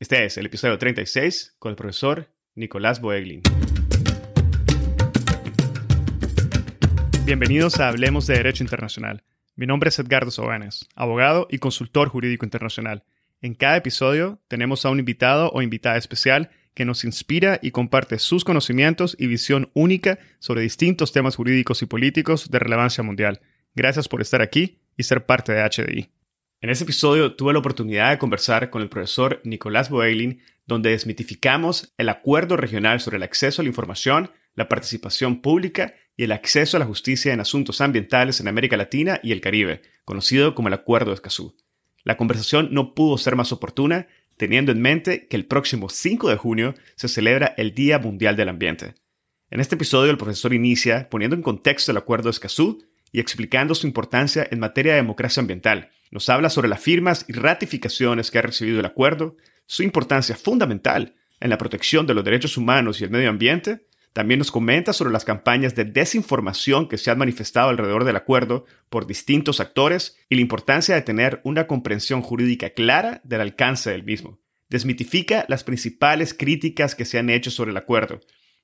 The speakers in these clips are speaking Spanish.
Este es el episodio 36 con el profesor Nicolás Boeglin. Bienvenidos a Hablemos de Derecho Internacional. Mi nombre es Edgardo Sobanes, abogado y consultor jurídico internacional. En cada episodio tenemos a un invitado o invitada especial que nos inspira y comparte sus conocimientos y visión única sobre distintos temas jurídicos y políticos de relevancia mundial. Gracias por estar aquí y ser parte de HDI. En este episodio tuve la oportunidad de conversar con el profesor Nicolás Boeglin, donde desmitificamos el acuerdo regional sobre el acceso a la información, la participación pública y el acceso a la justicia en asuntos ambientales en América Latina y el Caribe, conocido como el Acuerdo de Escazú. La conversación no pudo ser más oportuna, teniendo en mente que el próximo 5 de junio se celebra el Día Mundial del Ambiente. En este episodio el profesor inicia poniendo en contexto el Acuerdo de Escazú y explicando su importancia en materia de democracia ambiental. Nos habla sobre las firmas y ratificaciones que ha recibido el acuerdo, su importancia fundamental en la protección de los derechos humanos y el medio ambiente. También nos comenta sobre las campañas de desinformación que se han manifestado alrededor del acuerdo por distintos actores y la importancia de tener una comprensión jurídica clara del alcance del mismo. Desmitifica las principales críticas que se han hecho sobre el acuerdo,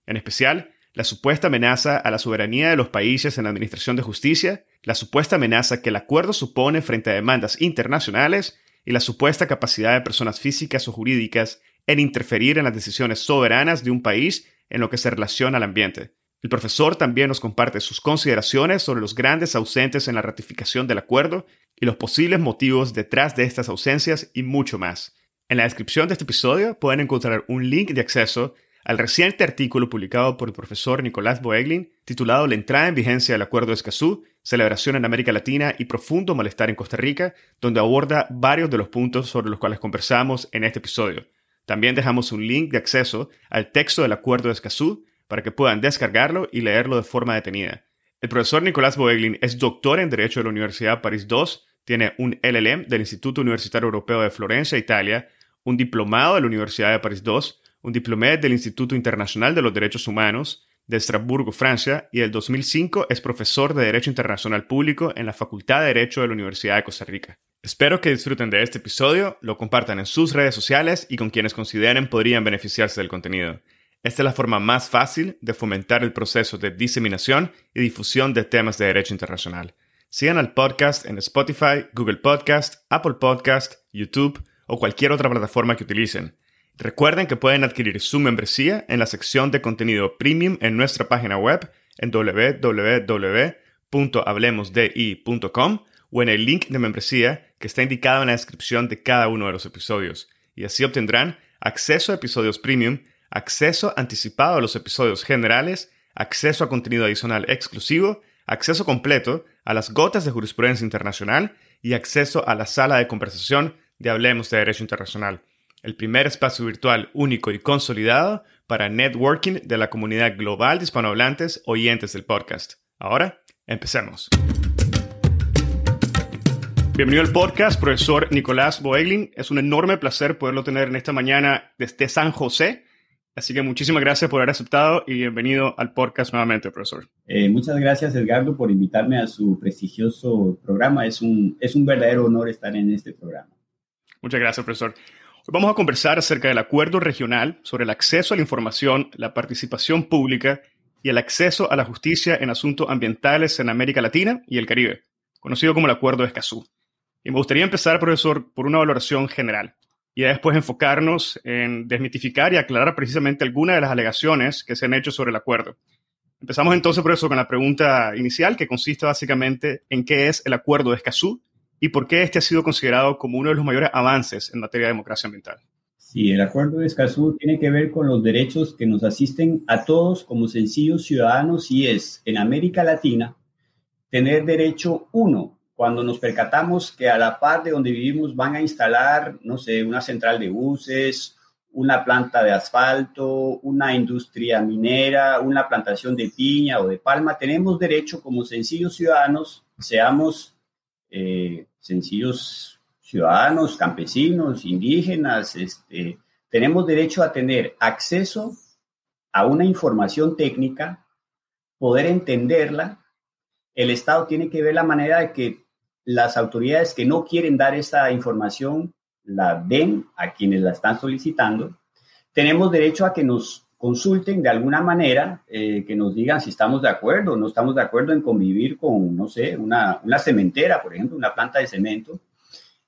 en especial la supuesta amenaza a la soberanía de los países en la administración de justicia, la supuesta amenaza que el acuerdo supone frente a demandas internacionales y la supuesta capacidad de personas físicas o jurídicas en interferir en las decisiones soberanas de un país en lo que se relaciona al ambiente. El profesor también nos comparte sus consideraciones sobre los grandes ausentes en la ratificación del acuerdo y los posibles motivos detrás de estas ausencias y mucho más. En la descripción de este episodio pueden encontrar un link de acceso al reciente artículo publicado por el profesor Nicolás Boeglin, titulado La entrada en vigencia del Acuerdo de Escazú, celebración en América Latina y profundo malestar en Costa Rica, donde aborda varios de los puntos sobre los cuales conversamos en este episodio. También dejamos un link de acceso al texto del Acuerdo de Escazú para que puedan descargarlo y leerlo de forma detenida. El profesor Nicolás Boeglin es doctor en Derecho de la Universidad París II, tiene un LLM del Instituto Universitario Europeo de Florencia, Italia, un diplomado de la Universidad de París II, un diplomé del Instituto Internacional de los Derechos Humanos de Estrasburgo, Francia, y el 2005 es profesor de Derecho Internacional Público en la Facultad de Derecho de la Universidad de Costa Rica. Espero que disfruten de este episodio, lo compartan en sus redes sociales y con quienes consideren podrían beneficiarse del contenido. Esta es la forma más fácil de fomentar el proceso de diseminación y difusión de temas de derecho internacional. Sigan al podcast en Spotify, Google Podcast, Apple Podcast, YouTube o cualquier otra plataforma que utilicen. Recuerden que pueden adquirir su membresía en la sección de contenido premium en nuestra página web en www.hablemosdi.com o en el link de membresía que está indicado en la descripción de cada uno de los episodios. Y así obtendrán acceso a episodios premium, acceso anticipado a los episodios generales, acceso a contenido adicional exclusivo, acceso completo a las gotas de jurisprudencia internacional y acceso a la sala de conversación de Hablemos de Derecho Internacional el primer espacio virtual único y consolidado para networking de la comunidad global de hispanohablantes oyentes del podcast. Ahora, empecemos. Bienvenido al podcast, profesor Nicolás Boeglin. Es un enorme placer poderlo tener en esta mañana desde San José. Así que muchísimas gracias por haber aceptado y bienvenido al podcast nuevamente, profesor. Eh, muchas gracias, Edgardo, por invitarme a su prestigioso programa. Es un, es un verdadero honor estar en este programa. Muchas gracias, profesor. Hoy vamos a conversar acerca del acuerdo regional sobre el acceso a la información, la participación pública y el acceso a la justicia en asuntos ambientales en América Latina y el Caribe, conocido como el Acuerdo de Escazú. Y me gustaría empezar, profesor, por una valoración general y después enfocarnos en desmitificar y aclarar precisamente algunas de las alegaciones que se han hecho sobre el acuerdo. Empezamos entonces, profesor, con la pregunta inicial, que consiste básicamente en qué es el Acuerdo de Escazú y por qué este ha sido considerado como uno de los mayores avances en materia de democracia ambiental. Sí, el Acuerdo de Escazú tiene que ver con los derechos que nos asisten a todos como sencillos ciudadanos y es en América Latina tener derecho uno cuando nos percatamos que a la par de donde vivimos van a instalar, no sé, una central de buses, una planta de asfalto, una industria minera, una plantación de piña o de palma, tenemos derecho como sencillos ciudadanos, seamos eh, sencillos ciudadanos, campesinos, indígenas, este, tenemos derecho a tener acceso a una información técnica, poder entenderla. El Estado tiene que ver la manera de que las autoridades que no quieren dar esta información la den a quienes la están solicitando. Tenemos derecho a que nos consulten de alguna manera, eh, que nos digan si estamos de acuerdo o no estamos de acuerdo en convivir con, no sé, una, una cementera, por ejemplo, una planta de cemento.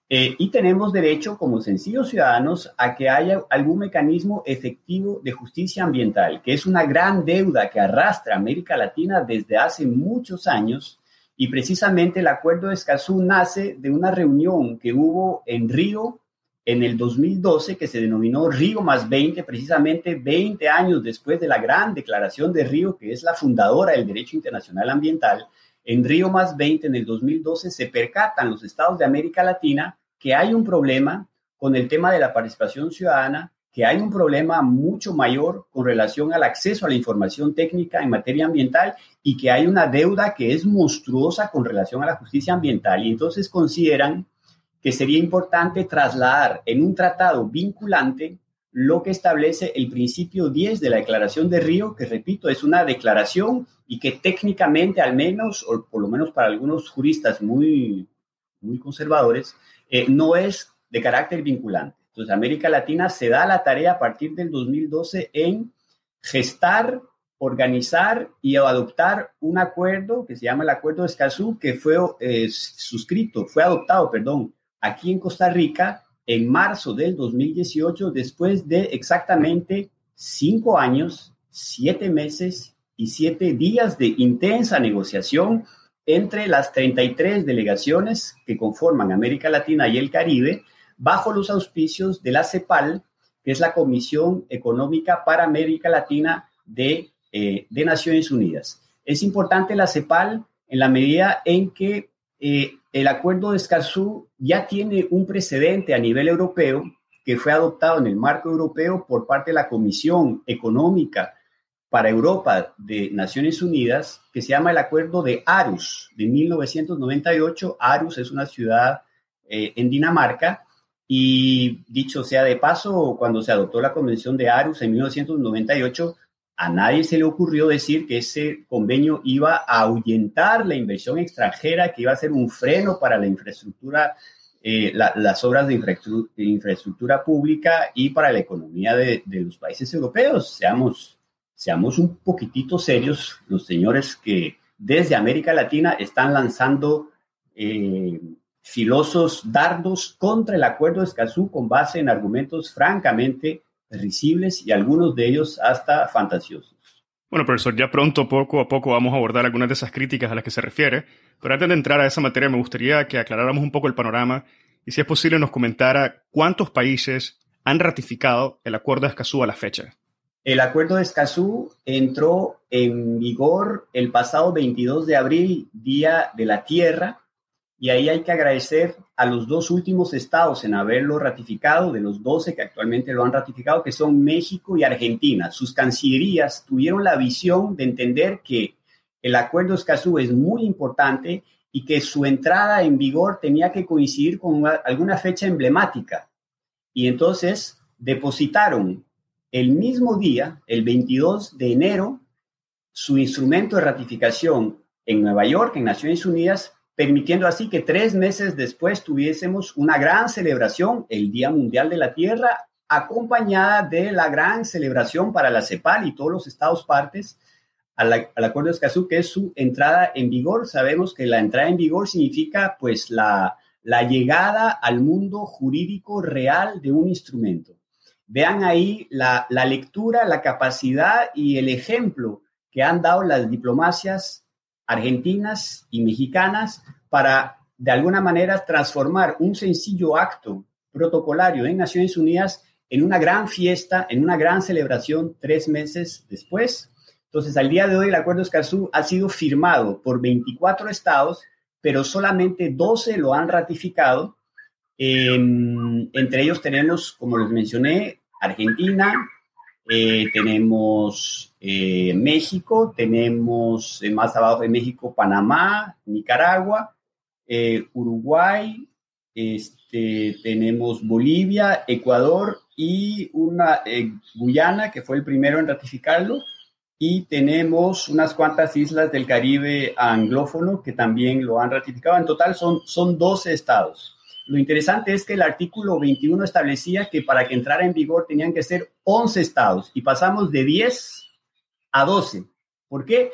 Eh, y tenemos derecho, como sencillos ciudadanos, a que haya algún mecanismo efectivo de justicia ambiental, que es una gran deuda que arrastra América Latina desde hace muchos años. Y precisamente el Acuerdo de Escazú nace de una reunión que hubo en Río en el 2012, que se denominó Río más 20, precisamente 20 años después de la gran declaración de Río, que es la fundadora del derecho internacional ambiental. En Río más 20, en el 2012, se percatan los estados de América Latina que hay un problema con el tema de la participación ciudadana, que hay un problema mucho mayor con relación al acceso a la información técnica en materia ambiental y que hay una deuda que es monstruosa con relación a la justicia ambiental. Y entonces consideran que sería importante trasladar en un tratado vinculante lo que establece el principio 10 de la Declaración de Río, que repito, es una declaración y que técnicamente al menos, o por lo menos para algunos juristas muy, muy conservadores, eh, no es de carácter vinculante. Entonces, América Latina se da la tarea a partir del 2012 en gestar, organizar y adoptar un acuerdo que se llama el Acuerdo de Escazú, que fue eh, suscrito, fue adoptado, perdón, aquí en Costa Rica en marzo del 2018, después de exactamente cinco años, siete meses y siete días de intensa negociación entre las 33 delegaciones que conforman América Latina y el Caribe, bajo los auspicios de la CEPAL, que es la Comisión Económica para América Latina de, eh, Naciones Unidas. Es importante la CEPAL en la medida en que eh, el acuerdo de Escazú ya tiene un precedente a nivel europeo que fue adoptado en el marco europeo por parte de la Comisión Económica para Europa de Naciones Unidas que se llama el Acuerdo de Arus de 1998. Arus es una ciudad eh, en Dinamarca y dicho sea de paso, cuando se adoptó la Convención de Arus en 1998, a nadie se le ocurrió decir que ese convenio iba a ahuyentar la inversión extranjera, que iba a ser un freno para la infraestructura, eh, las obras de infraestructura, pública y para la economía de, los países europeos. Seamos seamos un poquitito serios, los señores que desde América Latina están lanzando eh, filosos dardos contra el acuerdo de Escazú con base en argumentos francamente risibles y algunos de ellos hasta fantasiosos. Bueno, profesor, ya pronto, poco a poco, vamos a abordar algunas de esas críticas a las que se refiere, pero antes de entrar a esa materia me gustaría que aclaráramos un poco el panorama y si es posible nos comentara cuántos países han ratificado el acuerdo de Escazú a la fecha. El acuerdo de Escazú entró en vigor el pasado 22 de abril, Día de la Tierra, y ahí hay que agradecer a los dos últimos estados en haberlo ratificado, de los 12 que actualmente lo han ratificado, que son México y Argentina. Sus cancillerías tuvieron la visión de entender que el acuerdo Escazú es muy importante y que su entrada en vigor tenía que coincidir con alguna fecha emblemática. Y entonces depositaron el mismo día, el 22 de enero, su instrumento de ratificación en Nueva York, en Naciones Unidas, permitiendo así que tres meses después tuviésemos una gran celebración, el Día Mundial de la Tierra, acompañada de la gran celebración para la CEPAL y todos los estados partes al, Acuerdo de Escazú, que es su entrada en vigor. Sabemos que la entrada en vigor significa pues la, la llegada al mundo jurídico real de un instrumento. Vean ahí la, lectura, la capacidad y el ejemplo que han dado las diplomacias argentinas y mexicanas para, de alguna manera, transformar un sencillo acto protocolario en Naciones Unidas en una gran fiesta, en una gran celebración tres meses después. Entonces, al día de hoy, el Acuerdo Escazú ha sido firmado por 24 estados, pero solamente 12 lo han ratificado. entre ellos tenemos, como les mencioné, Argentina, eh, tenemos eh, México, tenemos eh, más abajo de México Panamá, Nicaragua, Uruguay, este, tenemos Bolivia, Ecuador y una Guyana, que fue el primero en ratificarlo, y tenemos unas cuantas islas del Caribe anglófono que también lo han ratificado. En total son, son 12 estados. Lo interesante es que el artículo 21 establecía que para que entrara en vigor tenían que ser 11 estados y pasamos de 10 a 12. ¿Por qué?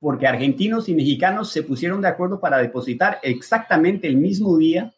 Porque argentinos y mexicanos se pusieron de acuerdo para depositar exactamente el mismo día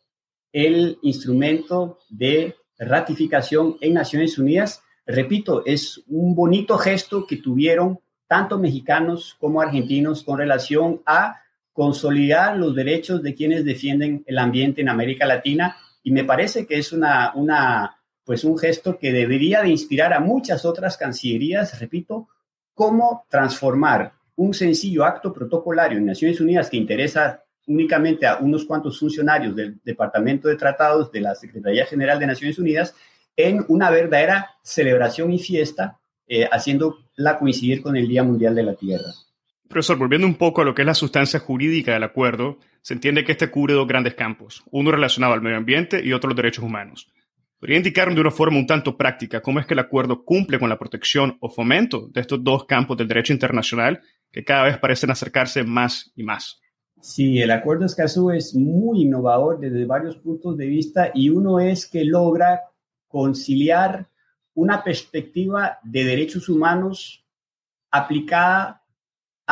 el instrumento de ratificación en Naciones Unidas. Repito, es un bonito gesto que tuvieron tanto mexicanos como argentinos con relación a consolidar los derechos de quienes defienden el ambiente en América Latina y me parece que es una, una pues un gesto que debería de inspirar a muchas otras cancillerías, repito, cómo transformar un sencillo acto protocolario en Naciones Unidas que interesa únicamente a unos cuantos funcionarios del Departamento de Tratados de la Secretaría General de Naciones Unidas en una verdadera celebración y fiesta, eh, haciéndola coincidir con el Día Mundial de la Tierra. Profesor, volviendo un poco a lo que es la sustancia jurídica del acuerdo, se entiende que este cubre dos grandes campos, uno relacionado al medio ambiente y otro los derechos humanos. ¿Podría indicarnos de una forma un tanto práctica cómo es que el acuerdo cumple con la protección o fomento de estos dos campos del derecho internacional que cada vez parecen acercarse más y más? Sí, el acuerdo Escazú es muy innovador desde varios puntos de vista y uno es que logra conciliar una perspectiva de derechos humanos aplicada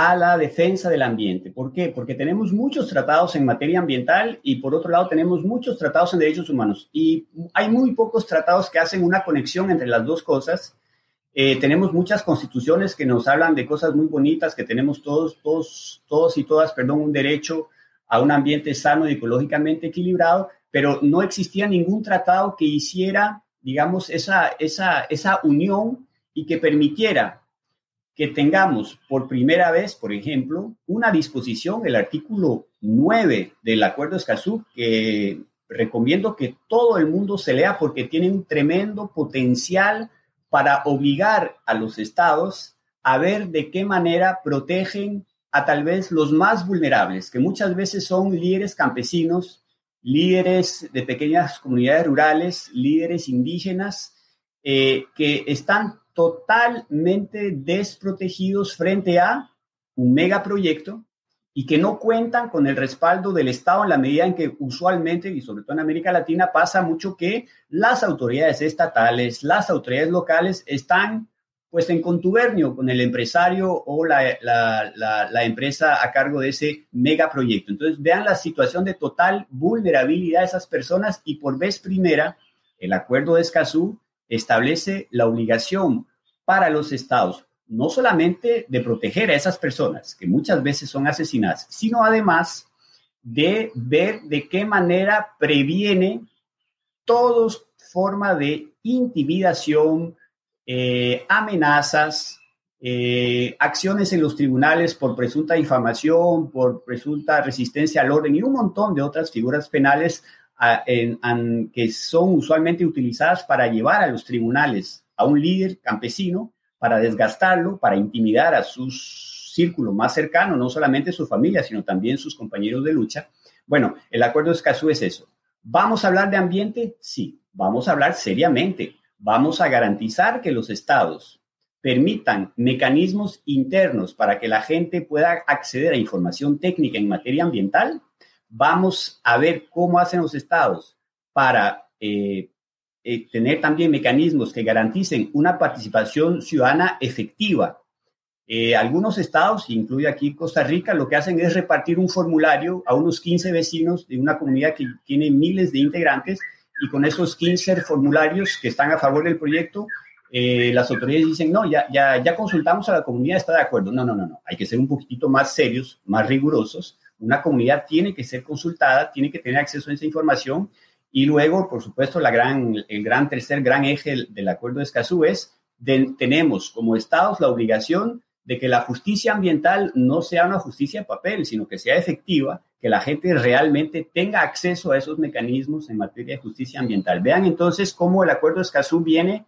a la defensa del ambiente. ¿Por qué? Porque tenemos muchos tratados en materia ambiental y por otro lado tenemos muchos tratados en derechos humanos y hay muy pocos tratados que hacen una conexión entre las dos cosas. Eh, tenemos muchas constituciones que nos hablan de cosas muy bonitas, que tenemos todos, todos, todos y todas, perdón, un derecho a un ambiente sano y ecológicamente equilibrado, pero no existía ningún tratado que hiciera, digamos, esa, esa, esa unión y que permitiera que tengamos por primera vez, por ejemplo, una disposición, el artículo 9 del Acuerdo Escazú, que recomiendo que todo el mundo se lea porque tiene un tremendo potencial para obligar a los estados a ver de qué manera protegen a tal vez los más vulnerables, que muchas veces son líderes campesinos, líderes de pequeñas comunidades rurales, líderes indígenas, eh, que están totalmente desprotegidos frente a un megaproyecto y que no cuentan con el respaldo del Estado en la medida en que usualmente, y sobre todo en América Latina, pasa mucho que las autoridades estatales, las autoridades locales están pues en contubernio con el empresario o la, la, empresa a cargo de ese megaproyecto. Entonces, vean la situación de total vulnerabilidad de esas personas y por vez primera, el acuerdo de Escazú establece la obligación para los estados no solamente de proteger a esas personas que muchas veces son asesinadas, sino además de ver de qué manera previene toda forma de intimidación, eh, amenazas, eh, acciones en los tribunales por presunta difamación, por presunta resistencia al orden y un montón de otras figuras penales que son usualmente utilizadas para llevar a los tribunales a un líder campesino, para desgastarlo, para intimidar a su círculo más cercano, no solamente su familia, sino también sus compañeros de lucha. Bueno, el acuerdo de Escazú es eso. ¿Vamos a hablar de ambiente? Sí, vamos a hablar seriamente. Vamos a garantizar que los estados permitan mecanismos internos para que la gente pueda acceder a información técnica en materia ambiental Vamos a ver cómo hacen los estados para eh, eh, tener también mecanismos que garanticen una participación ciudadana efectiva. Eh, algunos estados, incluye aquí Costa Rica, lo que hacen es repartir un formulario a unos 15 vecinos de una comunidad que tiene miles de integrantes y con esos 15 formularios que están a favor del proyecto, las autoridades dicen, no, ya, ya, ya consultamos a la comunidad, está de acuerdo. No, no, no, no, hay que ser un poquitito más serios, más rigurosos una comunidad tiene que ser consultada, tiene que tener acceso a esa información y luego, por supuesto, la gran, el gran tercer gran eje del acuerdo de Escazú es tenemos como estados la obligación de que la justicia ambiental no sea una justicia de papel, sino que sea efectiva, que la gente realmente tenga acceso a esos mecanismos en materia de justicia ambiental. Vean entonces cómo el acuerdo de Escazú viene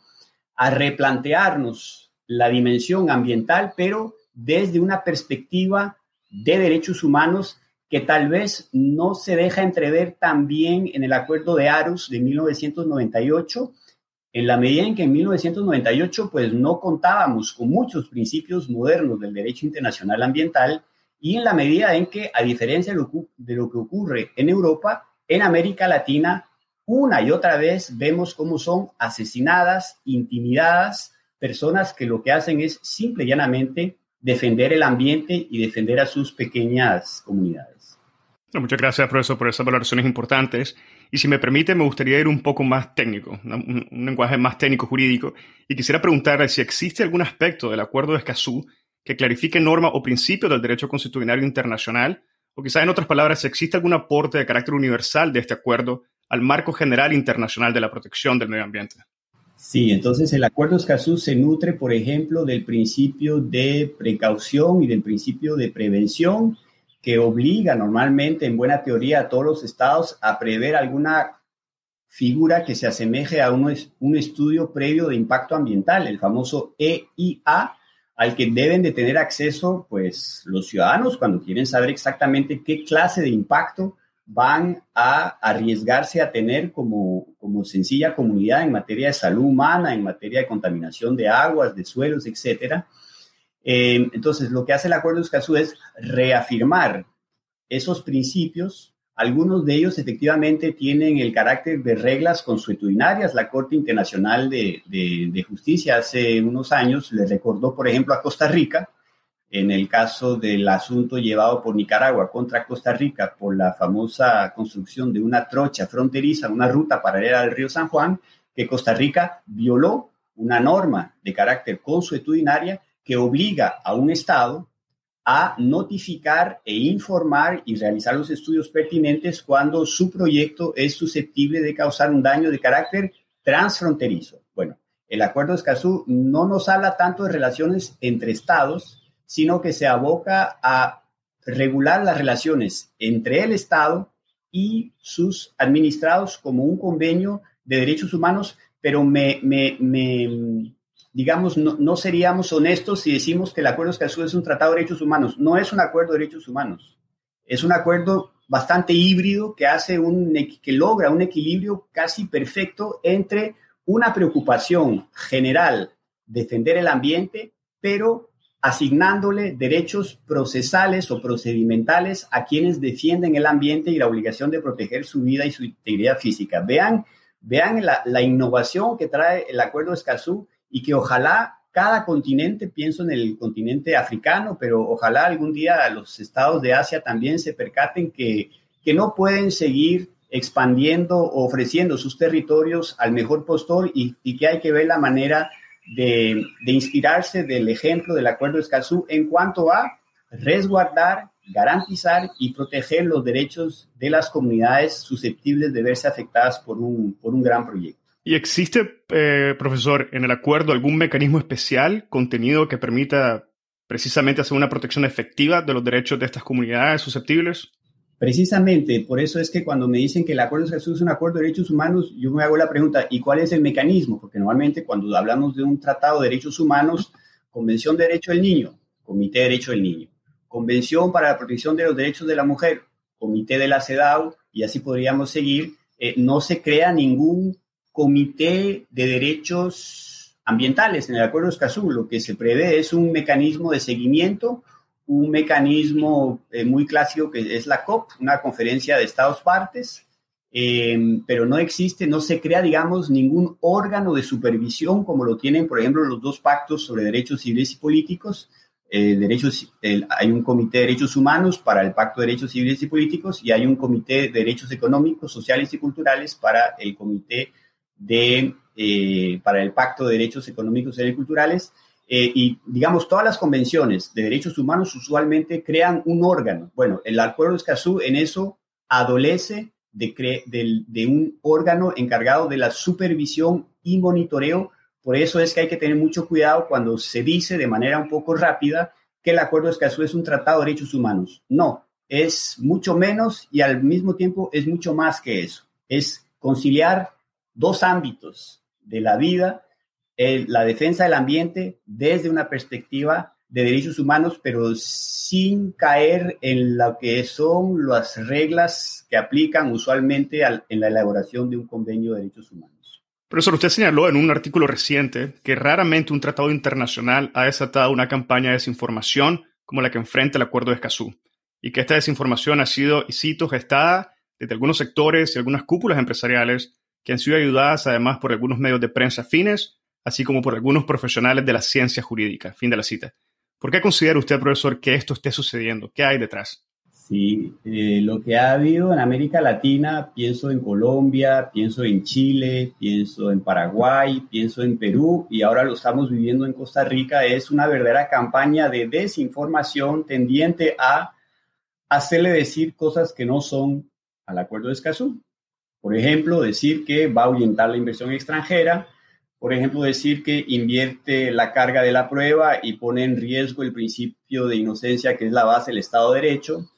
a replantearnos la dimensión ambiental, pero desde una perspectiva de derechos humanos que tal vez no se deja entrever también en el acuerdo de Arus de 1998, en la medida en que en 1998 pues no contábamos con muchos principios modernos del derecho internacional ambiental y en la medida en que, a diferencia de lo, que ocurre en Europa, en América Latina una y otra vez vemos cómo son asesinadas, intimidadas, personas que lo que hacen es simple y llanamente defender el ambiente y defender a sus pequeñas comunidades. Muchas gracias, profesor, por esas valoraciones importantes. Y si me permite, me gustaría ir un poco más técnico, un, lenguaje más técnico jurídico, y quisiera preguntarle si existe algún aspecto del Acuerdo de Escazú que clarifique normas o principios del derecho constitucional internacional, o quizá en otras palabras, si existe algún aporte de carácter universal de este acuerdo al marco general internacional de la protección del medio ambiente. Sí, entonces el Acuerdo Escazú se nutre, por ejemplo, del principio de precaución y del principio de prevención que obliga normalmente, en buena teoría, a todos los estados a prever alguna figura que se asemeje a un, estudio previo de impacto ambiental, el famoso EIA, al que deben de tener acceso pues los ciudadanos cuando quieren saber exactamente qué clase de impacto van a arriesgarse a tener como, como sencilla comunidad en materia de salud humana, en materia de contaminación de aguas, de suelos, etcétera. Eh, entonces, lo que hace el Acuerdo de Escazú es reafirmar esos principios. Algunos de ellos efectivamente tienen el carácter de reglas consuetudinarias. La Corte Internacional de, de Justicia hace unos años le recordó, por ejemplo, a Costa Rica, en el caso del asunto llevado por Nicaragua contra Costa Rica por la famosa construcción de una trocha fronteriza, una ruta paralela al río San Juan, que Costa Rica violó una norma de carácter consuetudinaria que obliga a un Estado a notificar e informar y realizar los estudios pertinentes cuando su proyecto es susceptible de causar un daño de carácter transfronterizo. Bueno, el Acuerdo de Escazú no nos habla tanto de relaciones entre estados, sino que se aboca a regular las relaciones entre el Estado y sus administrados como un convenio de derechos humanos, pero me, digamos, no, seríamos honestos si decimos que el Acuerdo de Escazú es un tratado de derechos humanos. No es un acuerdo de derechos humanos. Es un acuerdo bastante híbrido que hace un, que logra un equilibrio casi perfecto entre una preocupación general, defender el ambiente, pero asignándole derechos procesales o procedimentales a quienes defienden el ambiente y la obligación de proteger su vida y su integridad física. Vean, vean la, innovación que trae el Acuerdo de Escazú y que ojalá cada continente, pienso en el continente africano, pero ojalá algún día los estados de Asia también se percaten que, que no pueden seguir expandiendo o ofreciendo sus territorios al mejor postor y, que hay que ver la manera de, inspirarse del ejemplo del Acuerdo de Escazú en cuanto a resguardar, garantizar y proteger los derechos de las comunidades susceptibles de verse afectadas por un, por un gran proyecto. ¿Y existe, eh, profesor, en el acuerdo algún mecanismo especial, contenido que permita precisamente hacer una protección efectiva de los derechos de estas comunidades susceptibles? Precisamente, por eso es que cuando me dicen que el Acuerdo de Jesús es un acuerdo de derechos humanos, yo me hago la pregunta, ¿y cuál es el mecanismo? Porque normalmente cuando hablamos de un tratado de derechos humanos, Convención de Derecho del Niño, Comité de Derecho del Niño, Convención para la Protección de los Derechos de la Mujer, Comité de la CEDAW, y así podríamos seguir, eh, no se crea ningún comité de derechos ambientales en el Acuerdo de Escazú. Lo que se prevé es un mecanismo de seguimiento un mecanismo eh, muy clásico que es la COP, una conferencia de Estados partes, em, pero no existe, no se crea, digamos, ningún órgano de supervisión como lo tienen, por ejemplo, los dos pactos sobre derechos civiles y políticos. Eh, derechos, hay un comité de derechos humanos para el pacto de derechos civiles y políticos y hay un comité de derechos económicos, sociales y culturales para el comité de, eh, para el pacto de derechos económicos, y culturales. Eh, y digamos, todas las convenciones de derechos humanos usualmente crean un órgano. Bueno, el Acuerdo de Escazú en eso adolece de, de, un órgano encargado de la supervisión y monitoreo. Por eso es que hay que tener mucho cuidado cuando se dice de manera un poco rápida que el Acuerdo de Escazú es un tratado de derechos humanos. No, es mucho menos y al mismo tiempo es mucho más que eso. Es conciliar dos ámbitos de la vida la defensa del ambiente desde una perspectiva de derechos humanos, pero sin caer en lo que son las reglas que aplican usualmente en la elaboración de un convenio de derechos humanos. Profesor, usted señaló en un artículo reciente que raramente un tratado internacional ha desatado una campaña de desinformación como la que enfrenta el Acuerdo de Escazú, y que esta desinformación ha sido, y cito, gestada desde algunos sectores y algunas cúpulas empresariales que han sido ayudadas además por algunos medios de prensa afines, así como por algunos profesionales de la ciencia jurídica. Fin de la cita. ¿Por qué considera usted, profesor, que esto esté sucediendo? ¿Qué hay detrás? Sí, eh, lo que ha habido en América Latina, pienso en Colombia, pienso en Chile, pienso en Paraguay, pienso en Perú y ahora lo estamos viviendo en Costa Rica, es una verdadera campaña de desinformación tendiente a hacerle decir cosas que no son al acuerdo de Escazú. Por ejemplo, decir que va a ahuyentar la inversión extranjera, por ejemplo, decir que invierte la carga de la prueba y pone en riesgo el principio de inocencia que es la base del Estado de Derecho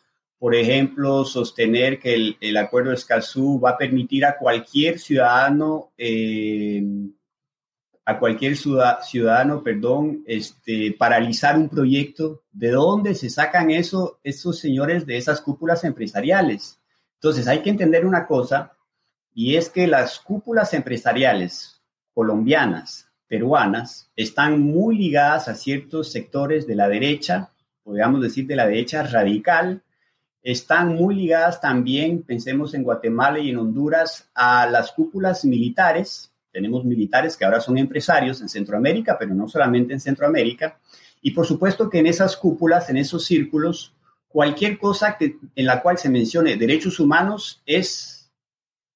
por ejemplo, sostener que el, acuerdo de Escazú va a permitir a cualquier ciudadano, eh, a cualquier ciudadano, perdón, este, paralizar un proyecto. ¿De dónde se sacan eso, esos señores de esas cúpulas empresariales? Entonces, hay que entender una cosa, y es que las cúpulas empresariales colombianas, peruanas, están muy ligadas a ciertos sectores de la derecha, podríamos decir de la derecha radical, están muy ligadas también, pensemos en Guatemala y en Honduras, a las cúpulas militares. Tenemos militares que ahora son empresarios en Centroamérica, pero no solamente en Centroamérica. Y por supuesto que en esas cúpulas, en esos círculos, cualquier cosa que, en la cual se mencione derechos humanos es,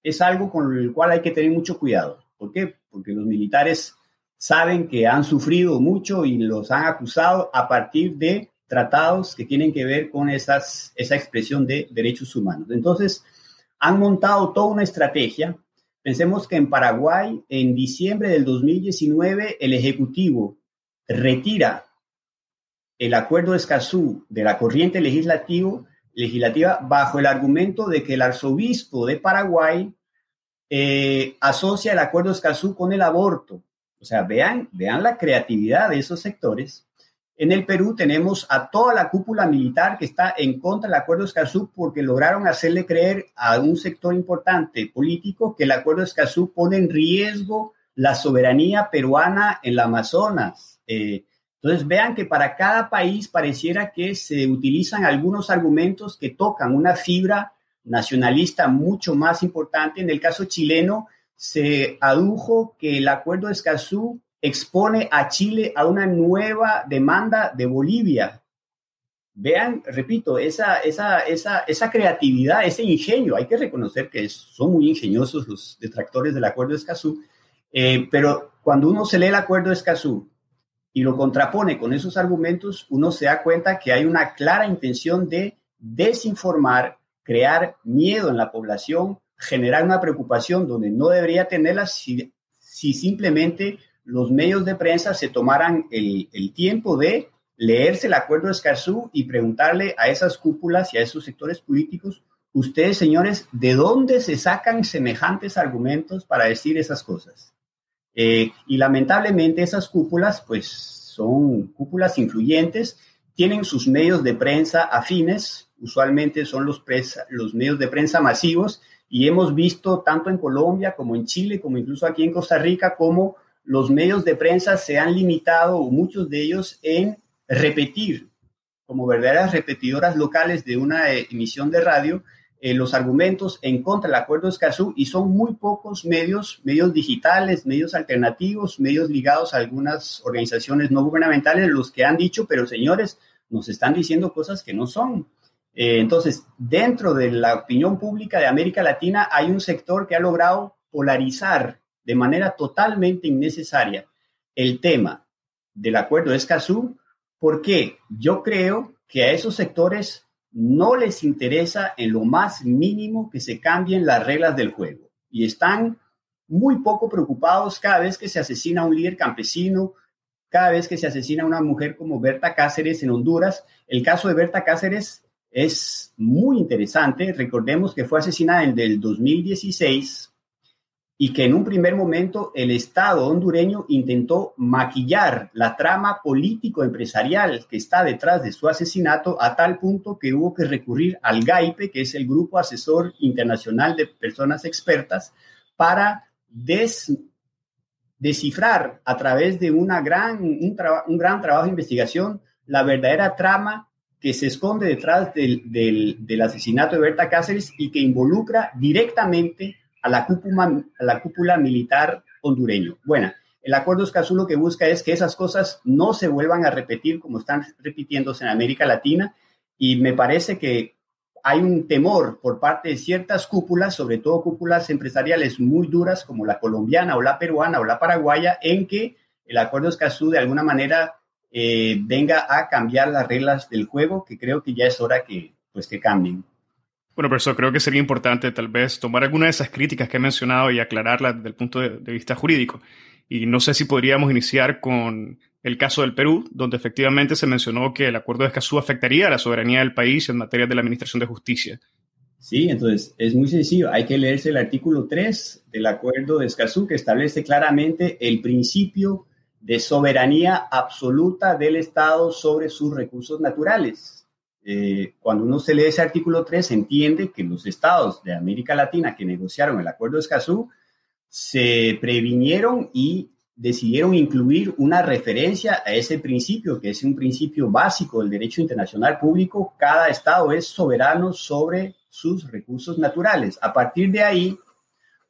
es algo con el cual hay que tener mucho cuidado. ¿Por qué? Porque los militares saben que han sufrido mucho y los han acusado a partir de tratados que tienen que ver con esas, esa expresión de derechos humanos. Entonces, han montado toda una estrategia. Pensemos que en Paraguay, en diciembre del 2019, el Ejecutivo retira el acuerdo de Escazú de la corriente legislativa bajo el argumento de que el arzobispo de Paraguay eh, asocia el acuerdo Escazú con el aborto. O sea, vean, vean la creatividad de esos sectores en el Perú tenemos a toda la cúpula militar que está en contra del acuerdo Escazú porque lograron hacerle creer a un sector importante político que el acuerdo Escazú pone en riesgo la soberanía peruana en la Amazonas. Eh, entonces vean que para cada país pareciera que se utilizan algunos argumentos que tocan una fibra nacionalista mucho más importante. En el caso chileno se adujo que el acuerdo de Escazú expone a Chile a una nueva demanda de Bolivia. Vean, repito, esa, esa, esa, esa creatividad, ese ingenio, hay que reconocer que son muy ingeniosos los detractores del acuerdo de Escazú, eh, pero cuando uno se lee el acuerdo de Escazú y lo contrapone con esos argumentos, uno se da cuenta que hay una clara intención de desinformar, crear miedo en la población, generar una preocupación donde no debería tenerla si, si simplemente los medios de prensa se tomaran el, tiempo de leerse el acuerdo de Escazú y preguntarle a esas cúpulas y a esos sectores políticos, ustedes, señores, ¿de dónde se sacan semejantes argumentos para decir esas cosas? Eh, y lamentablemente esas cúpulas, pues son cúpulas influyentes, tienen sus medios de prensa afines, usualmente son los, medios de prensa masivos, y hemos visto tanto en Colombia como en Chile, como incluso aquí en Costa Rica, como los medios de prensa se han limitado, muchos de ellos, en repetir, como verdaderas repetidoras locales de una eh, emisión de radio, eh, los argumentos en contra del acuerdo de Escazú y son muy pocos medios, medios digitales, medios alternativos, medios ligados a algunas organizaciones no gubernamentales, los que han dicho, pero señores, nos están diciendo cosas que no son. Eh, entonces, dentro de la opinión pública de América Latina hay un sector que ha logrado polarizar de manera totalmente innecesaria el tema del acuerdo de Escazú, porque yo creo que a esos sectores no les interesa en lo más mínimo que se cambien las reglas del juego y están muy poco preocupados cada vez que se asesina a un líder campesino, cada vez que se asesina a una mujer como Berta Cáceres en Honduras. El caso de Berta Cáceres es muy interesante. Recordemos que fue asesinada en el 2016 y que en un primer momento el Estado hondureño intentó maquillar la trama político-empresarial que está detrás de su asesinato a tal punto que hubo que recurrir al GAIPE, que es el Grupo Asesor Internacional de Personas Expertas, para descifrar a través de una gran, un, gran trabajo de investigación la verdadera trama que se esconde detrás del, del asesinato de Berta Cáceres y que involucra directamente a la cúpula, a la cúpula militar hondureño. Bueno, el acuerdo Escazú lo que busca es que esas cosas no se vuelvan a repetir como están repitiéndose en América Latina y me parece que hay un temor por parte de ciertas cúpulas, sobre todo cúpulas empresariales muy duras como la colombiana o la peruana o la paraguaya, en que el acuerdo Escazú de alguna manera eh, venga a cambiar las reglas del juego, que creo que ya es hora que, pues, que cambien. Bueno, eso creo que sería importante tal vez tomar alguna de esas críticas que he mencionado y aclararlas desde el punto de, de vista jurídico. Y no sé si podríamos iniciar con el caso del Perú, donde efectivamente se mencionó que el acuerdo de Escazú afectaría a la soberanía del país en materia de la administración de justicia. Sí, entonces es muy sencillo. Hay que leerse el artículo 3 del acuerdo de Escazú que establece claramente el principio de soberanía absoluta del Estado sobre sus recursos naturales. Eh, cuando uno se lee ese artículo 3, entiende que los estados de América Latina que negociaron el acuerdo de Escazú se previnieron y decidieron incluir una referencia a ese principio, que es un principio básico del derecho internacional público. Cada Estado es soberano sobre sus recursos naturales. A partir de ahí,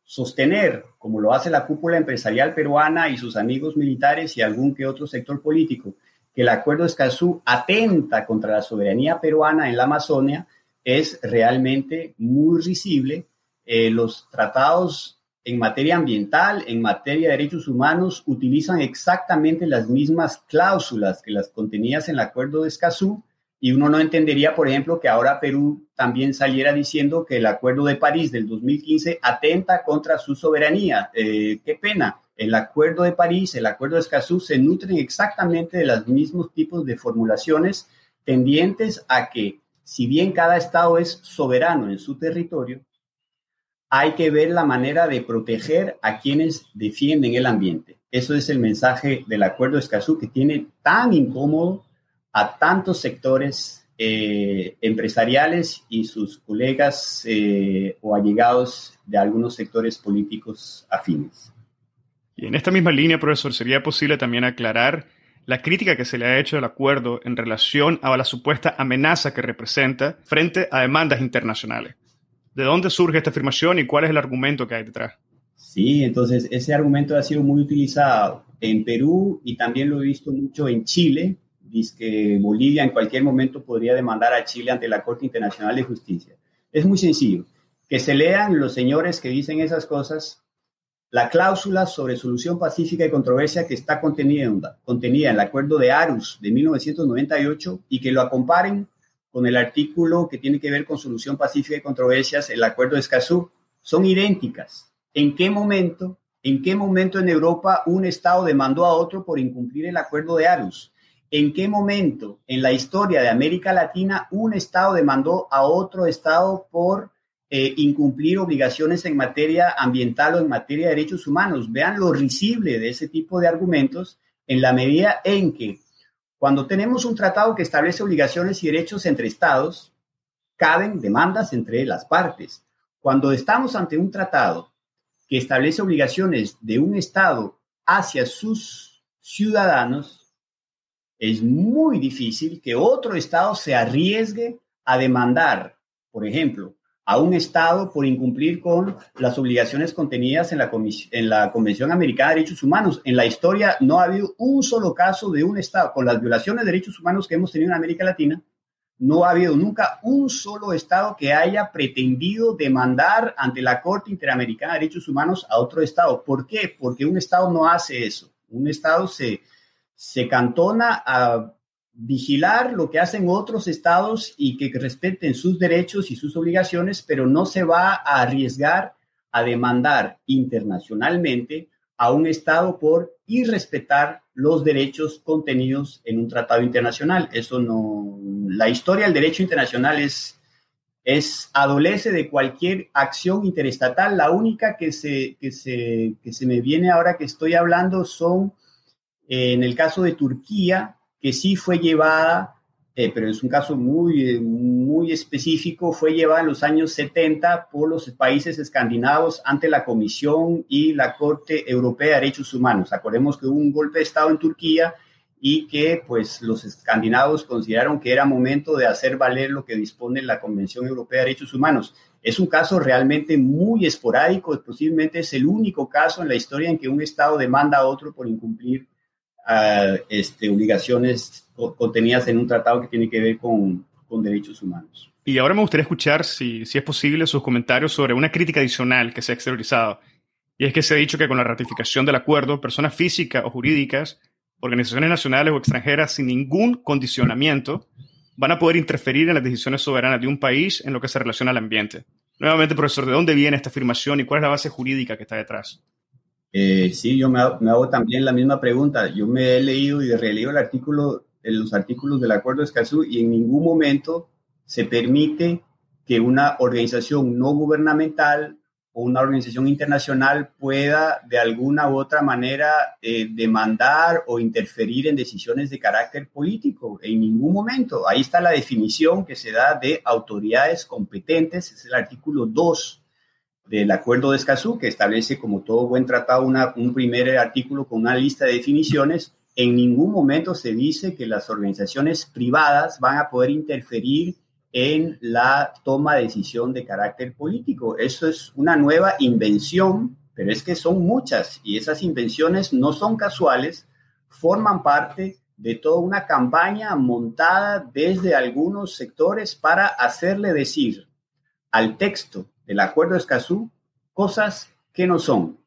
sostener, como lo hace la cúpula empresarial peruana y sus amigos militares y algún que otro sector político, que el acuerdo de Escazú atenta contra la soberanía peruana en la Amazonia, es realmente muy risible. Eh, los tratados en materia ambiental, en materia de derechos humanos, utilizan exactamente las mismas cláusulas que las contenidas en el acuerdo de Escazú, y uno no entendería, por ejemplo, que ahora Perú también saliera diciendo que el acuerdo de París del 2015 atenta contra su soberanía. Eh, qué pena. El acuerdo de París, el acuerdo de Escazú se nutren exactamente de los mismos tipos de formulaciones tendientes a que, si bien cada Estado es soberano en su territorio, hay que ver la manera de proteger a quienes defienden el ambiente. Eso es el mensaje del acuerdo de Escazú que tiene tan incómodo a tantos sectores eh, empresariales y sus colegas eh, o allegados de algunos sectores políticos afines. Y en esta misma línea, profesor, ¿sería posible también aclarar la crítica que se le ha hecho al acuerdo en relación a la supuesta amenaza que representa frente a demandas internacionales? ¿De dónde surge esta afirmación y cuál es el argumento que hay detrás? Sí, entonces ese argumento ha sido muy utilizado en Perú y también lo he visto mucho en Chile. Dice que Bolivia en cualquier momento podría demandar a Chile ante la Corte Internacional de Justicia. Es muy sencillo. Que se lean los señores que dicen esas cosas la cláusula sobre solución pacífica y controversia que está contenida, contenida en el Acuerdo de Arus de 1998 y que lo acomparen con el artículo que tiene que ver con solución pacífica y controversias, el acuerdo de Escazú, son idénticas. ¿En qué momento, en qué momento en Europa un Estado demandó a otro por incumplir el acuerdo de Arus? ¿En qué momento en la historia de América Latina un Estado demandó a otro Estado por eh, incumplir obligaciones en materia ambiental o en materia de derechos humanos? Vean lo risible de ese tipo de argumentos en la medida en que cuando tenemos un tratado que establece obligaciones y derechos entre estados, caben demandas entre las partes. Cuando estamos ante un tratado que establece obligaciones de un estado hacia sus ciudadanos, es muy difícil que otro estado se arriesgue a demandar, por ejemplo, a un Estado por incumplir con las obligaciones contenidas en la, en la Convención Americana de Derechos Humanos. En la historia no ha habido un solo caso de un Estado, con las violaciones de derechos humanos que hemos tenido en América Latina, no ha habido nunca un solo Estado que haya pretendido demandar ante la Corte Interamericana de Derechos Humanos a otro Estado. ¿Por qué? Porque un Estado no hace eso. Un Estado se, se cantona a vigilar lo que hacen otros estados y que respeten sus derechos y sus obligaciones, pero no se va a arriesgar a demandar internacionalmente a un estado por irrespetar los derechos contenidos en un tratado internacional. Eso no, la historia del derecho internacional es, es adolece de cualquier acción interestatal. La única que se, que se, que se me viene ahora que estoy hablando son, en el caso de Turquía, que sí fue llevada, eh, pero es un caso muy, muy específico, fue llevada en los años 70 por los países escandinavos ante la Comisión y la Corte Europea de Derechos Humanos. Acordemos que hubo un golpe de Estado en Turquía y que pues los escandinavos consideraron que era momento de hacer valer lo que dispone la Convención Europea de Derechos Humanos. Es un caso realmente muy esporádico, posiblemente es el único caso en la historia en que un Estado demanda a otro por incumplir uh, este, obligaciones contenidas en un tratado que tiene que ver con, con derechos humanos. Y ahora me gustaría escuchar, si, si es posible, sus comentarios sobre una crítica adicional que se ha exteriorizado. Y es que se ha dicho que con la ratificación del acuerdo, personas físicas o jurídicas, organizaciones nacionales o extranjeras sin ningún condicionamiento, van a poder interferir en las decisiones soberanas de un país en lo que se relaciona al ambiente. Nuevamente, profesor, ¿de dónde viene esta afirmación y cuál es la base jurídica que está detrás? Eh, sí, yo me hago, me hago, también la misma pregunta. Yo me he leído y releído el artículo, los artículos del Acuerdo de Escazú y en ningún momento se permite que una organización no gubernamental o una organización internacional pueda de alguna u otra manera eh, demandar o interferir en decisiones de carácter político. En ningún momento. Ahí está la definición que se da de autoridades competentes. Es el artículo 2 del Acuerdo de Escazú, que establece, como todo buen tratado, una, un primer artículo con una lista de definiciones. En ningún momento se dice que las organizaciones privadas van a poder interferir en la toma de decisión de carácter político. Eso es una nueva invención, pero es que son muchas y esas invenciones no son casuales, forman parte de toda una campaña montada desde algunos sectores para hacerle decir al texto del Acuerdo de Escazú cosas que no son.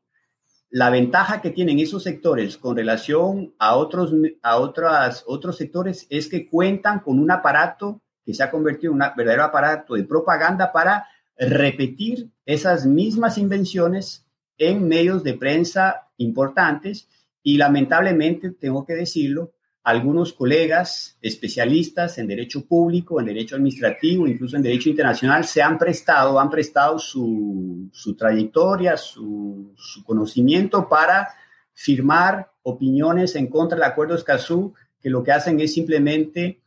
La ventaja que tienen esos sectores con relación a otros, a otras, otros sectores es que cuentan con un aparato que se ha convertido en un verdadero aparato de propaganda para repetir esas mismas invenciones en medios de prensa importantes y lamentablemente, tengo que decirlo, algunos colegas especialistas en derecho público, en derecho administrativo, incluso en derecho internacional, se han prestado, han prestado su, su trayectoria, su, su, conocimiento para firmar opiniones en contra del Acuerdo Escazú, que lo que hacen es simplemente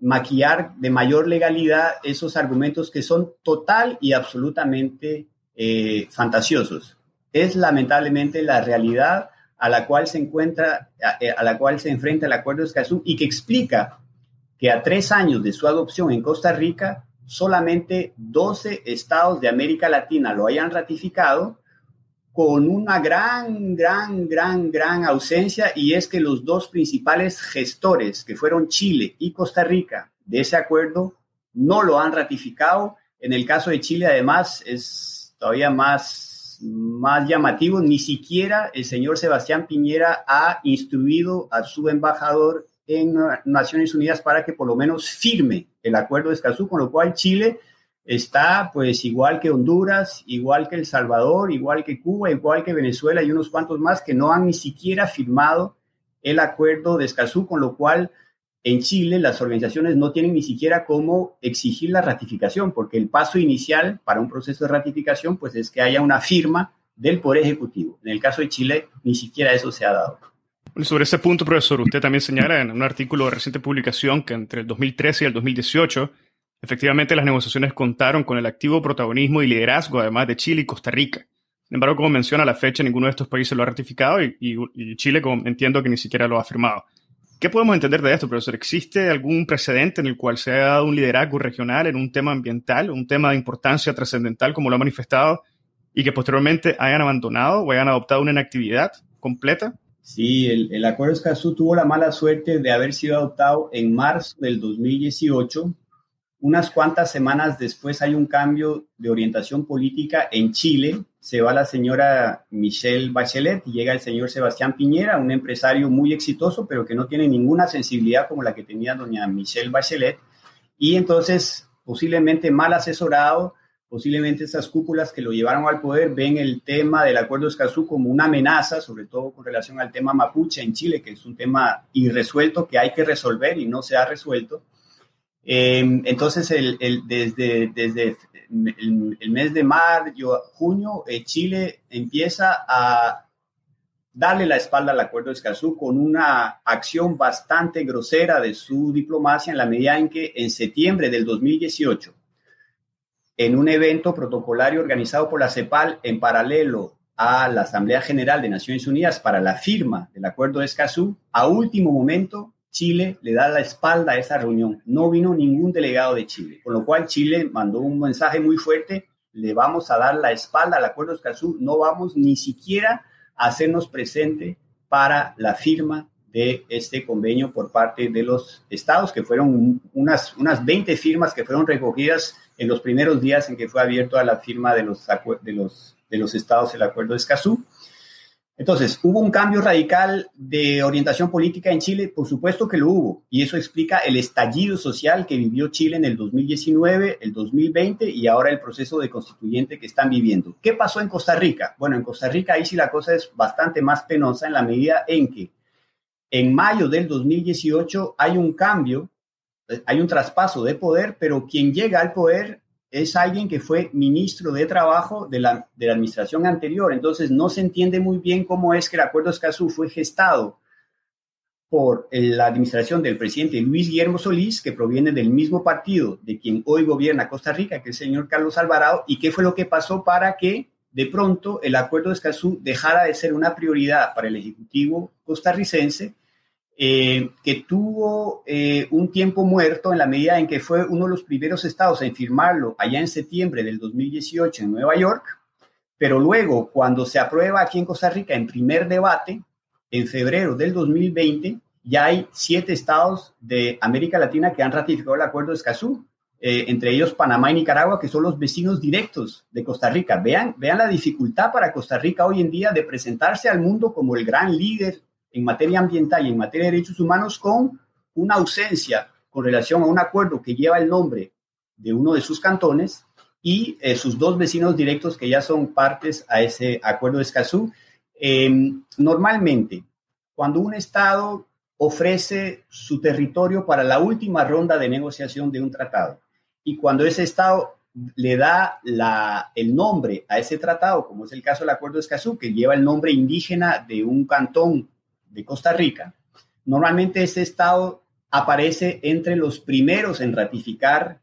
maquillar de mayor legalidad esos argumentos que son total y absolutamente eh, fantasiosos. Es lamentablemente la realidad a la cual se encuentra, a, la cual se enfrenta el Acuerdo de Escazú y que explica que a tres años de su adopción en Costa Rica, solamente 12 estados de América Latina lo hayan ratificado con una gran, gran, gran, gran ausencia y es que los dos principales gestores, que fueron Chile y Costa Rica, de ese acuerdo, no lo han ratificado. En el caso de Chile, además, es todavía más, más llamativo. Ni siquiera el señor Sebastián Piñera ha instruido a su embajador en Naciones Unidas para que por lo menos firme el acuerdo de Escazú, con lo cual Chile está pues igual que Honduras, igual que El Salvador, igual que Cuba, igual que Venezuela y unos cuantos más que no han ni siquiera firmado el acuerdo de Escazú, con lo cual en Chile las organizaciones no tienen ni siquiera cómo exigir la ratificación, porque el paso inicial para un proceso de ratificación pues es que haya una firma del Poder Ejecutivo. En el caso de Chile ni siquiera eso se ha dado. Sobre ese punto, profesor, usted también señala en un artículo de reciente publicación que entre el 2013 y el 2018 Efectivamente, las negociaciones contaron con el activo protagonismo y liderazgo, además de Chile y Costa Rica. Sin embargo, como menciona, la fecha ninguno de estos países lo ha ratificado y, Chile, como entiendo que ni siquiera lo ha firmado. ¿Qué podemos entender de esto, profesor? ¿Existe algún precedente en el cual se haya dado un liderazgo regional en un tema ambiental, un tema de importancia trascendental, como lo ha manifestado, y que posteriormente hayan abandonado o hayan adoptado una inactividad completa? Sí, el, el Acuerdo Escazú tuvo la mala suerte de haber sido adoptado en marzo del 2018 unas cuantas semanas después hay un cambio de orientación política en Chile. Se va la señora Michelle Bachelet y llega el señor Sebastián Piñera, un empresario muy exitoso, pero que no tiene ninguna sensibilidad como la que tenía doña Michelle Bachelet. Y entonces, posiblemente mal asesorado, posiblemente esas cúpulas que lo llevaron al poder ven el tema del acuerdo de Escazú como una amenaza, sobre todo con relación al tema mapuche en Chile, que es un tema irresuelto que hay que resolver y no se ha resuelto. Em, entonces, el, desde, desde el, mes de mayo, junio, eh, Chile empieza a darle la espalda al acuerdo de Escazú con una acción bastante grosera de su diplomacia en la medida en que en septiembre del 2018, en un evento protocolario organizado por la CEPAL en paralelo a la Asamblea General de Naciones Unidas para la firma del acuerdo de Escazú, a último momento Chile le da la espalda a esa reunión. No vino ningún delegado de Chile, con lo cual Chile mandó un mensaje muy fuerte, le vamos a dar la espalda al Acuerdo Escazú, no vamos ni siquiera a hacernos presente para la firma de este convenio por parte de los estados, que fueron unas, unas 20 firmas que fueron recogidas en los primeros días en que fue abierto a la firma de los estados el Acuerdo de Escazú. Entonces, ¿hubo un cambio radical de orientación política en Chile? Por supuesto que lo hubo, y eso explica el estallido social que vivió Chile en el 2019, el 2020 y ahora el proceso de constituyente que están viviendo. ¿Qué pasó en Costa Rica? Bueno, en Costa Rica ahí sí la cosa es bastante más penosa en la medida en que en mayo del 2018 hay un cambio, hay un traspaso de poder, pero quien llega al poder es alguien que fue ministro de Trabajo de la, administración anterior. Entonces, no se entiende muy bien cómo es que el Acuerdo Escazú fue gestado por la administración del presidente Luis Guillermo Solís, que proviene del mismo partido de quien hoy gobierna Costa Rica, que es el señor Carlos Alvarado, y qué fue lo que pasó para que de pronto el Acuerdo de Escazú dejara de ser una prioridad para el Ejecutivo costarricense eh, que tuvo eh, un tiempo muerto en la medida en que fue uno de los primeros estados en firmarlo allá en septiembre del 2018 en Nueva York, pero luego cuando se aprueba aquí en Costa Rica en primer debate, en febrero del 2020, ya hay siete estados de América Latina que han ratificado el acuerdo de Escazú, eh, entre ellos Panamá y Nicaragua, que son los vecinos directos de Costa Rica. Vean, vean la dificultad para Costa Rica hoy en día de presentarse al mundo como el gran líder en materia ambiental y en materia de derechos humanos con una ausencia con relación a un acuerdo que lleva el nombre de uno de sus cantones y eh, sus dos vecinos directos que ya son partes a ese acuerdo de Escazú. Em, normalmente, cuando un Estado ofrece su territorio para la última ronda de negociación de un tratado y cuando ese Estado le da la, el nombre a ese tratado, como es el caso del Acuerdo de Escazú, que lleva el nombre indígena de un cantón de Costa Rica, normalmente ese estado aparece entre los primeros en ratificar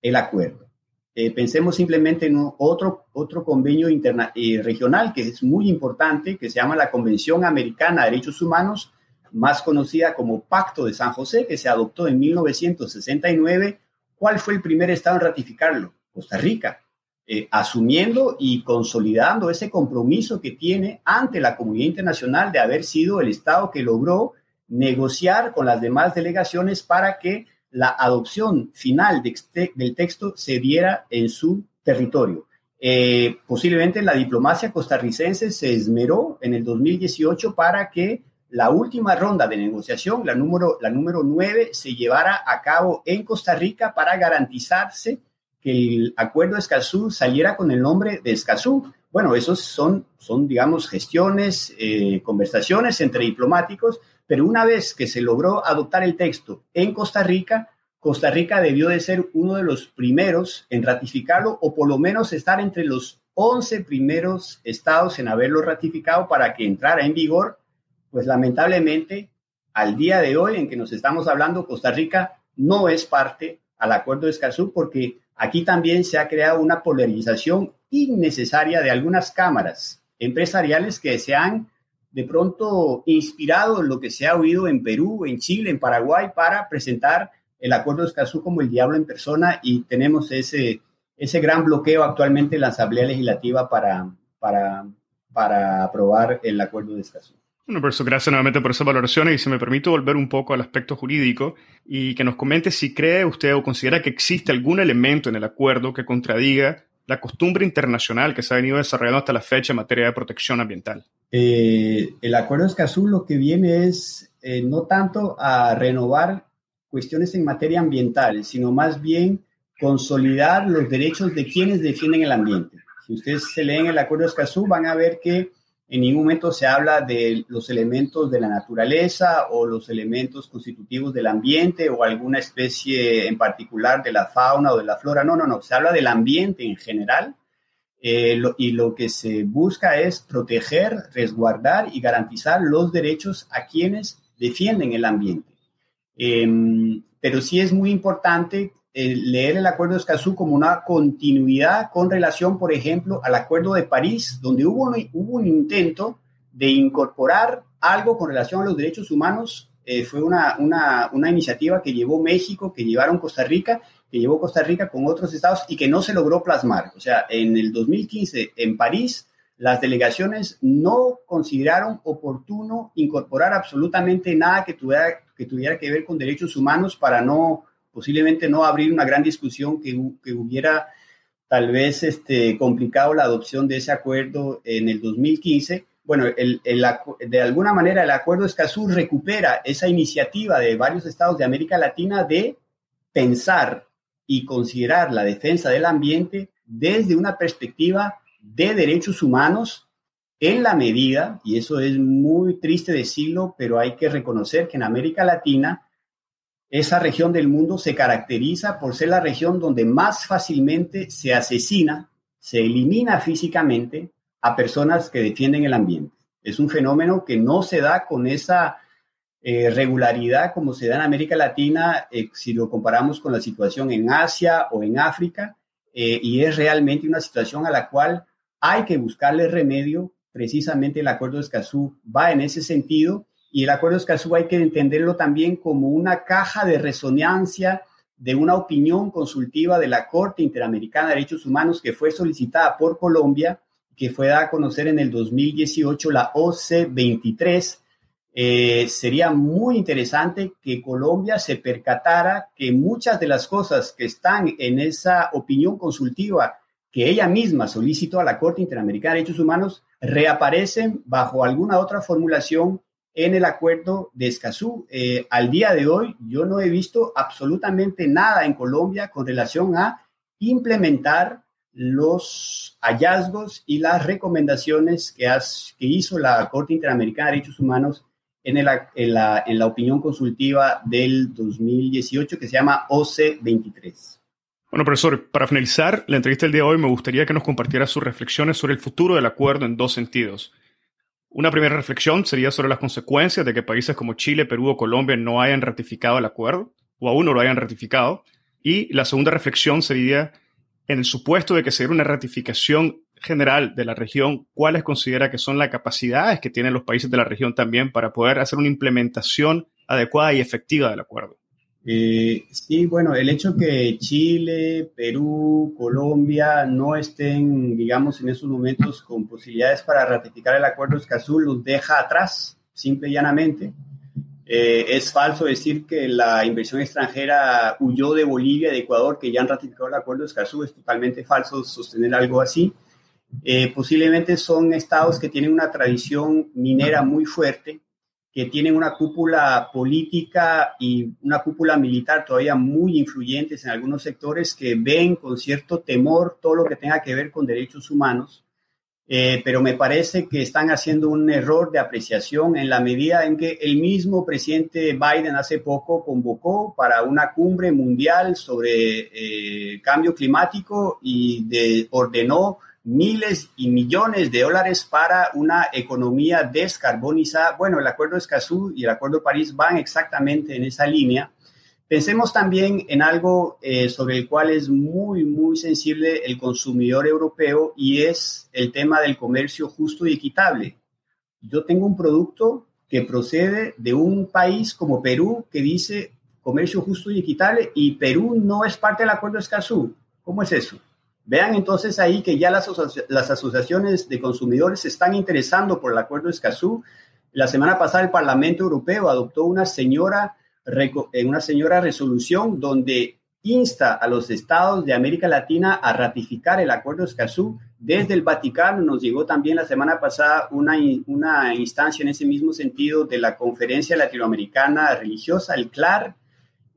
el acuerdo. Eh, pensemos simplemente en otro, otro convenio interna eh, regional que es muy importante, que se llama la Convención Americana de Derechos Humanos, más conocida como Pacto de San José, que se adoptó en 1969. ¿Cuál fue el primer estado en ratificarlo? Costa Rica. Eh, asumiendo y consolidando ese compromiso que tiene ante la comunidad internacional de haber sido el Estado que logró negociar con las demás delegaciones para que la adopción final del texto se diera en su territorio. Eh, posiblemente la diplomacia costarricense se esmeró en el 2018 para que la última ronda de negociación, la número, la número 9, se llevara a cabo en Costa Rica para garantizarse que el acuerdo de Escazú saliera con el nombre de Escazú. Bueno, esos son, son digamos, gestiones, eh, conversaciones entre diplomáticos, pero una vez que se logró adoptar el texto en Costa Rica, Costa Rica debió de ser uno de los primeros en ratificarlo o por lo menos estar entre los 11 primeros estados en haberlo ratificado para que entrara en vigor. Pues lamentablemente, al día de hoy en que nos estamos hablando, Costa Rica no es parte al acuerdo de Escazú porque Aquí también se ha creado una polarización innecesaria de algunas cámaras empresariales que se han de pronto inspirado en lo que se ha oído en Perú, en Chile, en Paraguay para presentar el acuerdo de Escazú como el diablo en persona y tenemos ese, ese gran bloqueo actualmente en la Asamblea Legislativa para, para, para aprobar el acuerdo de Escazú. Bueno, por eso gracias nuevamente por esa valoración y si me permite volver un poco al aspecto jurídico y que nos comente si cree usted o considera que existe algún elemento en el acuerdo que contradiga la costumbre internacional que se ha venido desarrollando hasta la fecha en materia de protección ambiental. Eh, el acuerdo Escazú lo que viene es eh, no tanto a renovar cuestiones en materia ambiental, sino más bien consolidar los derechos de quienes defienden el ambiente. Si ustedes se leen el acuerdo Escazú, van a ver que en ningún momento se habla de los elementos de la naturaleza o los elementos constitutivos del ambiente o alguna especie en particular de la fauna o de la flora. No, no, no. Se habla del ambiente en general eh, y lo que se busca es proteger, resguardar y garantizar los derechos a quienes defienden el ambiente. Em, pero sí es muy importante leer el Acuerdo de Escazú como una continuidad con relación, por ejemplo, al Acuerdo de París, donde hubo un, intento de incorporar algo con relación a los derechos humanos eh, fue una, iniciativa que llevó México, que llevaron Costa Rica, que llevó Costa Rica con otros estados y que no se logró plasmar. O sea, en el 2015 en París, las delegaciones no consideraron oportuno incorporar absolutamente nada que, tuviera que ver con derechos humanos para no, posiblemente no abrir una gran discusión que, que hubiera tal vez este, complicado la adopción de ese acuerdo en el 2015 bueno, el, de alguna manera el acuerdo Escazú recupera esa iniciativa de varios estados de América Latina de pensar y considerar la defensa del ambiente desde una perspectiva de derechos humanos en la medida, y eso es muy triste decirlo, pero hay que reconocer que en América Latina esa región del mundo se caracteriza por ser la región donde más fácilmente se asesina, se elimina físicamente a personas que defienden el ambiente. Es un fenómeno que no se da con esa eh, regularidad como se da en América Latina eh, si lo comparamos con la situación en Asia o en África, eh, y es realmente una situación a la cual hay que buscarle remedio. Precisamente el Acuerdo de Escazú va en ese sentido, y el Acuerdo de Escazú hay que entenderlo también como una caja de resonancia de una opinión consultiva de la Corte Interamericana de Derechos Humanos que fue solicitada por Colombia que fue a conocer en el 2018 la OC 23. Eh, sería muy interesante que Colombia se percatara que muchas de las cosas que están en esa opinión consultiva que ella misma solicitó a la Corte Interamericana de Derechos Humanos reaparecen bajo alguna otra formulación en el acuerdo de Escazú. Eh, al día de hoy yo no he visto absolutamente nada en Colombia con relación a implementar los hallazgos y las recomendaciones que, que hizo la Corte Interamericana de Derechos Humanos en, en, la, en la opinión consultiva del 2018 que se llama OC23. Bueno, profesor, para finalizar la entrevista del día de hoy, me gustaría que nos compartiera sus reflexiones sobre el futuro del acuerdo en dos sentidos. Una primera reflexión sería sobre las consecuencias de que países como Chile, Perú o Colombia no hayan ratificado el acuerdo, o aún no lo hayan ratificado. Y la segunda reflexión sería en el supuesto de que se diera una ratificación general de la región, ¿cuáles considera que son las capacidades que tienen los países de la región también para poder hacer una implementación adecuada y efectiva del acuerdo? Eh, sí, bueno, el hecho que Chile, Perú, Colombia no estén, digamos, en esos momentos con posibilidades para ratificar el acuerdo Escazú los deja atrás, simple y llanamente. Eh, es falso decir que la inversión extranjera huyó de Bolivia de Ecuador, que ya han ratificado el acuerdo Escazú. Es totalmente falso sostener algo así. Eh, posiblemente son estados que tienen una tradición minera muy fuerte, que tienen una cúpula política y una cúpula militar todavía muy influyentes en algunos sectores que ven con cierto temor todo lo que tenga que ver con derechos humanos. Eh, pero me parece que están haciendo un error de apreciación en la medida en que el mismo presidente Biden hace poco convocó para una cumbre mundial sobre eh, cambio climático y de, ordenó miles y millones de dólares para una economía descarbonizada. Bueno, el Acuerdo de Escazú y el Acuerdo de París van exactamente en esa línea. Pensemos también en algo eh, sobre el cual es muy, muy sensible el consumidor europeo y es el tema del comercio justo y equitable. Yo tengo un producto que procede de un país como Perú que dice comercio justo y equitable y Perú no es parte del acuerdo de Escazú. ¿Cómo es eso? Vean entonces ahí que ya las, las asociaciones de consumidores se están interesando por el acuerdo de Escazú. La semana pasada el Parlamento Europeo adoptó una señora en una señora resolución donde insta a los estados de América Latina a ratificar el Acuerdo de Escazú. Desde el Vaticano nos llegó también la semana pasada una, una instancia en ese mismo sentido de la Conferencia Latinoamericana Religiosa, el CLAR.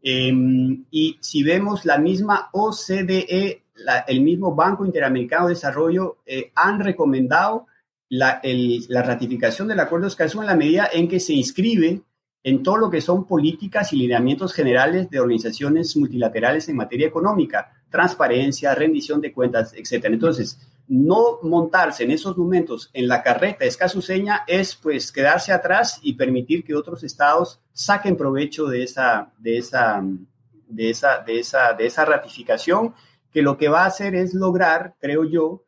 Em, y si vemos la misma OCDE, el mismo Banco Interamericano de Desarrollo, eh, han recomendado la, la, ratificación del Acuerdo de Escazú en la medida en que se inscribe en todo lo que son políticas y lineamientos generales de organizaciones multilaterales en materia económica, transparencia, rendición de cuentas, etc. Entonces, no montarse en esos momentos en la carreta escasuseña es pues quedarse atrás y permitir que otros estados saquen provecho de esa, de esa, de esa, de esa, de esa ratificación, que lo que va a hacer es lograr, creo yo,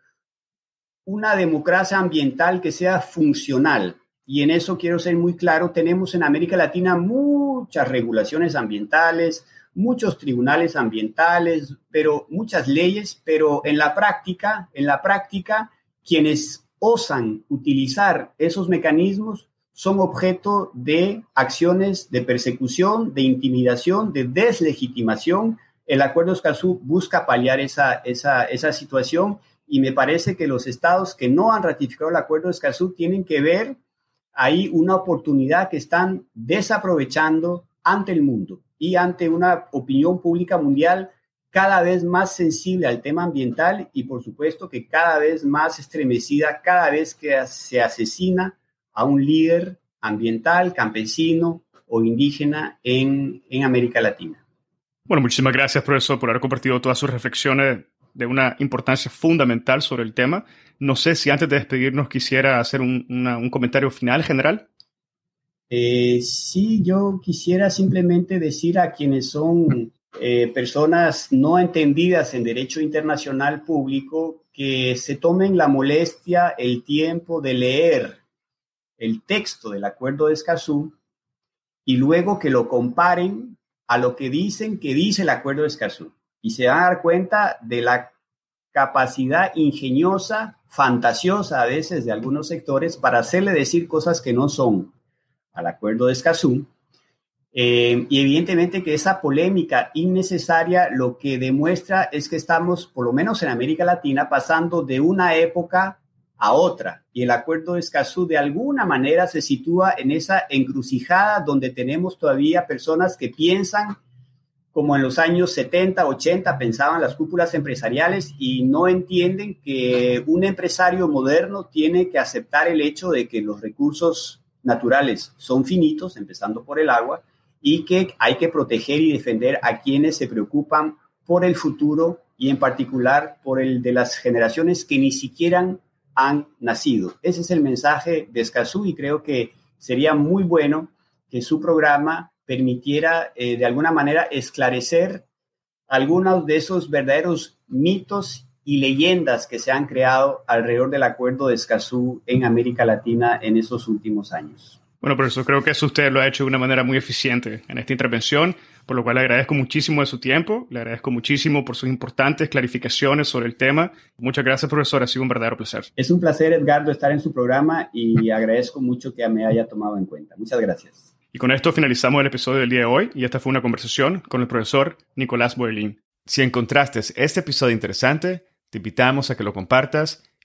una democracia ambiental que sea funcional, y en eso quiero ser muy claro, tenemos en América Latina muchas regulaciones ambientales, muchos tribunales ambientales, pero muchas leyes, pero en la práctica, en la práctica, quienes osan utilizar esos mecanismos son objeto de acciones de persecución, de intimidación, de deslegitimación. El Acuerdo Escazú busca paliar esa, esa, situación y me parece que los estados que no han ratificado el Acuerdo de Escazú tienen que ver hay una oportunidad que están desaprovechando ante el mundo y ante una opinión pública mundial cada vez más sensible al tema ambiental y por supuesto que cada vez más estremecida cada vez que se asesina a un líder ambiental, campesino o indígena en, en América Latina. Bueno, muchísimas gracias, profesor, por haber compartido todas sus reflexiones de una importancia fundamental sobre el tema. No sé si antes de despedirnos quisiera hacer un, comentario final general. Eh, sí, yo quisiera simplemente decir a quienes son eh, personas no entendidas en derecho internacional público que se tomen la molestia, el tiempo de leer el texto del acuerdo de Escazú y luego que lo comparen a lo que dicen que dice el acuerdo de Escazú. Y se van a dar cuenta de la capacidad ingeniosa, fantasiosa a veces de algunos sectores para hacerle decir cosas que no son al acuerdo de Escazú. Eh, y evidentemente que esa polémica innecesaria lo que demuestra es que estamos, por lo menos en América Latina, pasando de una época a otra. Y el acuerdo de Escazú de alguna manera se sitúa en esa encrucijada donde tenemos todavía personas que piensan como en los años 70, 80 pensaban las cúpulas empresariales y no entienden que un empresario moderno tiene que aceptar el hecho de que los recursos naturales son finitos, empezando por el agua, y que hay que proteger y defender a quienes se preocupan por el futuro y en particular por el de las generaciones que ni siquiera han nacido. Ese es el mensaje de Escazú y creo que sería muy bueno que su programa permitiera eh, de alguna manera esclarecer algunos de esos verdaderos mitos y leyendas que se han creado alrededor del acuerdo de Escazú en América Latina en esos últimos años. Bueno, profesor, creo que eso usted lo ha hecho de una manera muy eficiente en esta intervención, por lo cual le agradezco muchísimo de su tiempo, le agradezco muchísimo por sus importantes clarificaciones sobre el tema. Muchas gracias, profesor, ha sido un verdadero placer. Es un placer, Edgardo, estar en su programa y agradezco mucho que me haya tomado en cuenta. Muchas gracias. Y con esto finalizamos el episodio del día de hoy y esta fue una conversación con el profesor Nicolás Boelín. Si encontraste este episodio interesante, te invitamos a que lo compartas